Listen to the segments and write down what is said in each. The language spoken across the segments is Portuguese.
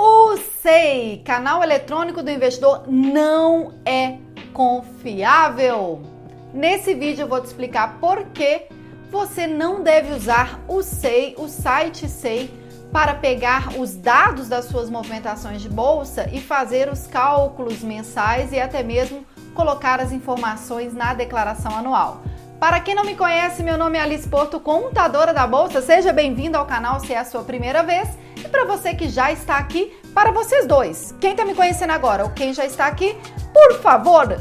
O SEI, canal eletrônico do investidor, não é confiável. Nesse vídeo eu vou te explicar por que você não deve usar o SEI, o site SEI, para pegar os dados das suas movimentações de bolsa e fazer os cálculos mensais e até mesmo colocar as informações na declaração anual. Para quem não me conhece, meu nome é Alice Porto, contadora da Bolsa. Seja bem-vindo ao canal se é a sua primeira vez. E para você que já está aqui, para vocês dois, quem está me conhecendo agora ou quem já está aqui, por favor,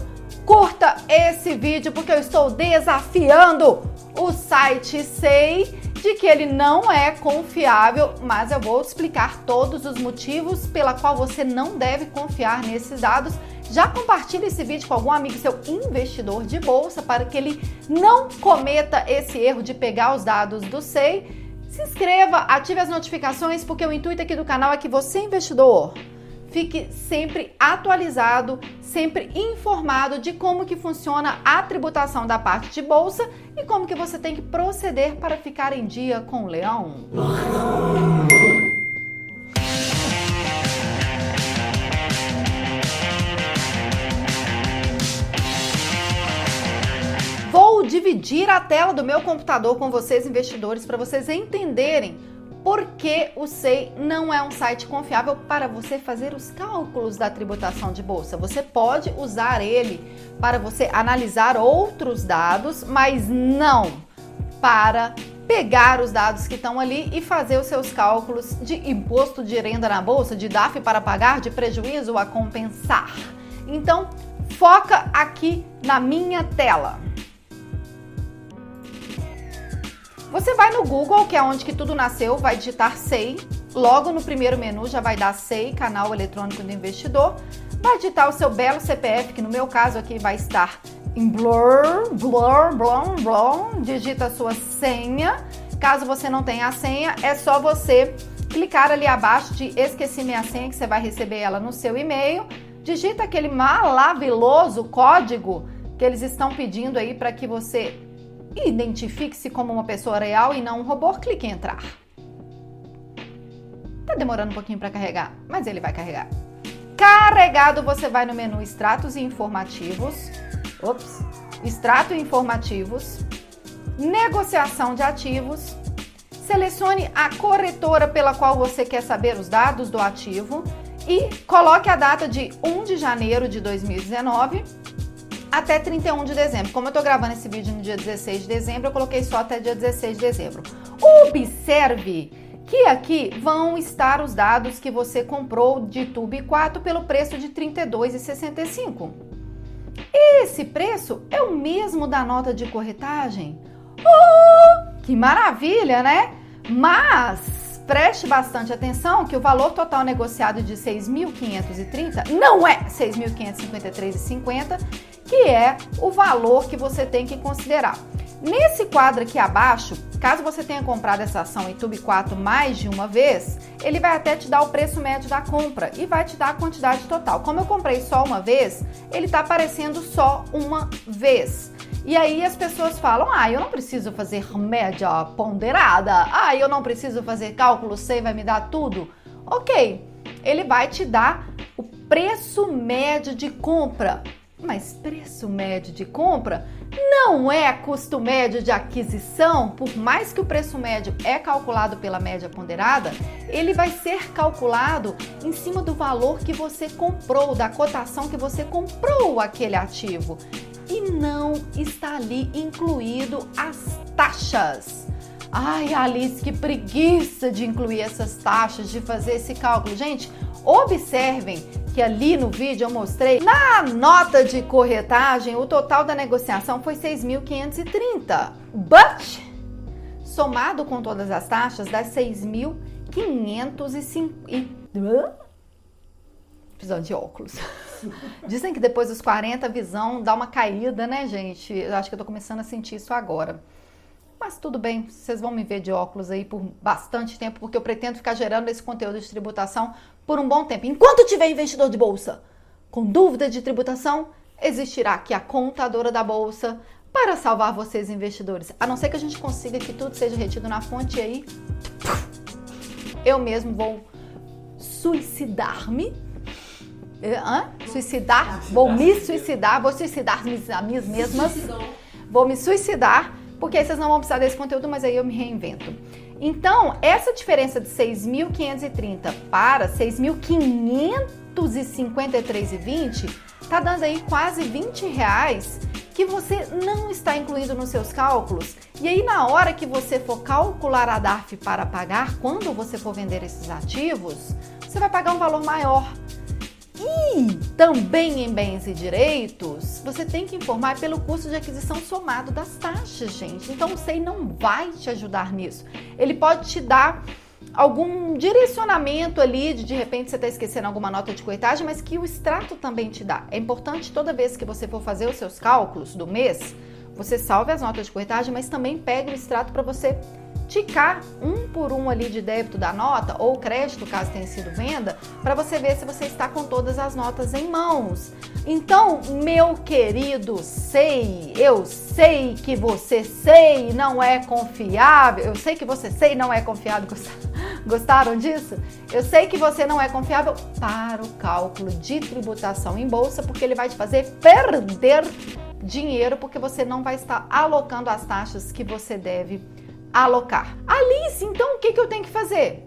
curta esse vídeo porque eu estou desafiando o site Sei de que ele não é confiável, mas eu vou explicar todos os motivos pela qual você não deve confiar nesses dados já compartilhe esse vídeo com algum amigo seu investidor de bolsa para que ele não cometa esse erro de pegar os dados do SEI. Se inscreva, ative as notificações, porque o intuito aqui do canal é que você, investidor, fique sempre atualizado, sempre informado de como que funciona a tributação da parte de bolsa e como que você tem que proceder para ficar em dia com o leão. Dividir a tela do meu computador com vocês, investidores, para vocês entenderem por que o SEI não é um site confiável para você fazer os cálculos da tributação de bolsa. Você pode usar ele para você analisar outros dados, mas não para pegar os dados que estão ali e fazer os seus cálculos de imposto de renda na bolsa, de DAF para pagar, de prejuízo a compensar. Então, foca aqui na minha tela. Você vai no Google, que é onde que tudo nasceu, vai digitar SEI. Logo no primeiro menu já vai dar SEI, canal eletrônico do investidor. Vai digitar o seu belo CPF, que no meu caso aqui vai estar em blur, blur, blur, blur. Digita a sua senha. Caso você não tenha a senha, é só você clicar ali abaixo de esqueci minha senha, que você vai receber ela no seu e-mail. Digita aquele maravilhoso código que eles estão pedindo aí para que você identifique-se como uma pessoa real e não um robô, clique em entrar. Tá demorando um pouquinho para carregar, mas ele vai carregar. Carregado, você vai no menu Extratos e Informativos. Ops. Extrato e Informativos. Negociação de ativos. Selecione a corretora pela qual você quer saber os dados do ativo e coloque a data de 1 de janeiro de 2019 até 31 de dezembro. Como eu tô gravando esse vídeo no dia 16 de dezembro, eu coloquei só até dia 16 de dezembro. Observe que aqui vão estar os dados que você comprou de Tube 4 pelo preço de R$ 32,65. Esse preço é o mesmo da nota de corretagem? Oh, que maravilha, né? Mas preste bastante atenção que o valor total negociado de 6.530 não é 6.553,50 que é o valor que você tem que considerar. Nesse quadro aqui abaixo, caso você tenha comprado essa ação em Tube 4 mais de uma vez, ele vai até te dar o preço médio da compra e vai te dar a quantidade total. Como eu comprei só uma vez, ele está aparecendo só uma vez. E aí as pessoas falam: ah, eu não preciso fazer média ponderada, ah, eu não preciso fazer cálculo, você vai me dar tudo. Ok, ele vai te dar o preço médio de compra mas preço médio de compra não é custo médio de aquisição, por mais que o preço médio é calculado pela média ponderada, ele vai ser calculado em cima do valor que você comprou, da cotação que você comprou aquele ativo. E não está ali incluído as taxas. Ai, Alice, que preguiça de incluir essas taxas, de fazer esse cálculo. Gente, observem que ali no vídeo eu mostrei, na nota de corretagem, o total da negociação foi 6.530. But, somado com todas as taxas, dá 6.550. Precisando de óculos. Dizem que depois dos 40 a visão dá uma caída, né, gente? Eu acho que eu tô começando a sentir isso agora. Mas tudo bem, vocês vão me ver de óculos aí por bastante tempo, porque eu pretendo ficar gerando esse conteúdo de tributação por um bom tempo. Enquanto tiver investidor de bolsa com dúvida de tributação, existirá aqui a contadora da bolsa para salvar vocês investidores. A não ser que a gente consiga que tudo seja retido na fonte e aí eu mesmo vou suicidar-me. Hã? Suicidar? Vou me suicidar, vou suicidar a minhas mesmas. Vou me suicidar, porque aí vocês não vão precisar desse conteúdo, mas aí eu me reinvento. Então, essa diferença de 6.530 para 6.553,20 tá dando aí quase 20 reais que você não está incluindo nos seus cálculos. E aí, na hora que você for calcular a DARF para pagar, quando você for vender esses ativos, você vai pagar um valor maior. E também em bens e direitos, você tem que informar pelo custo de aquisição somado das taxas, gente. Então o SEI não vai te ajudar nisso. Ele pode te dar algum direcionamento ali de de repente você está esquecendo alguma nota de corretagem, mas que o extrato também te dá. É importante toda vez que você for fazer os seus cálculos do mês, você salve as notas de corretagem, mas também pegue o extrato para você ticar um por um ali de débito da nota ou crédito, caso tenha sido venda, para você ver se você está com todas as notas em mãos. Então, meu querido sei, eu sei que você sei não é confiável, eu sei que você sei não é confiável. Gostaram disso? Eu sei que você não é confiável para o cálculo de tributação em bolsa, porque ele vai te fazer perder dinheiro, porque você não vai estar alocando as taxas que você deve alocar. Alice, então o que, que eu tenho que fazer?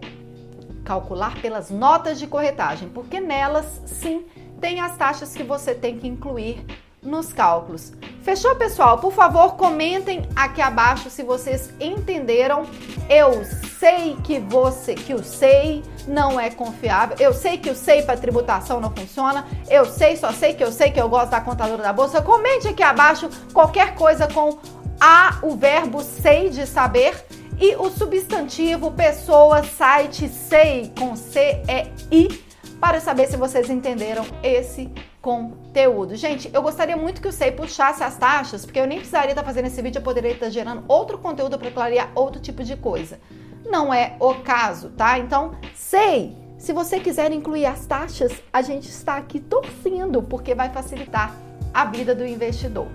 Calcular pelas notas de corretagem, porque nelas sim tem as taxas que você tem que incluir nos cálculos. Fechou, pessoal? Por favor, comentem aqui abaixo se vocês entenderam. Eu sei que você, que o SEI não é confiável. Eu sei que o SEI para tributação não funciona. Eu sei, só sei que eu sei que eu gosto da contadora da bolsa. Comente aqui abaixo qualquer coisa com a o verbo sei de saber e o substantivo pessoa, site, sei com C E I para saber se vocês entenderam esse conteúdo. Gente, eu gostaria muito que o SEI puxasse as taxas, porque eu nem precisaria estar fazendo esse vídeo, eu poderia estar gerando outro conteúdo para clarear outro tipo de coisa. Não é o caso, tá? Então, SEI, se você quiser incluir as taxas, a gente está aqui torcendo, porque vai facilitar a vida do investidor.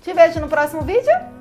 Te vejo no próximo vídeo.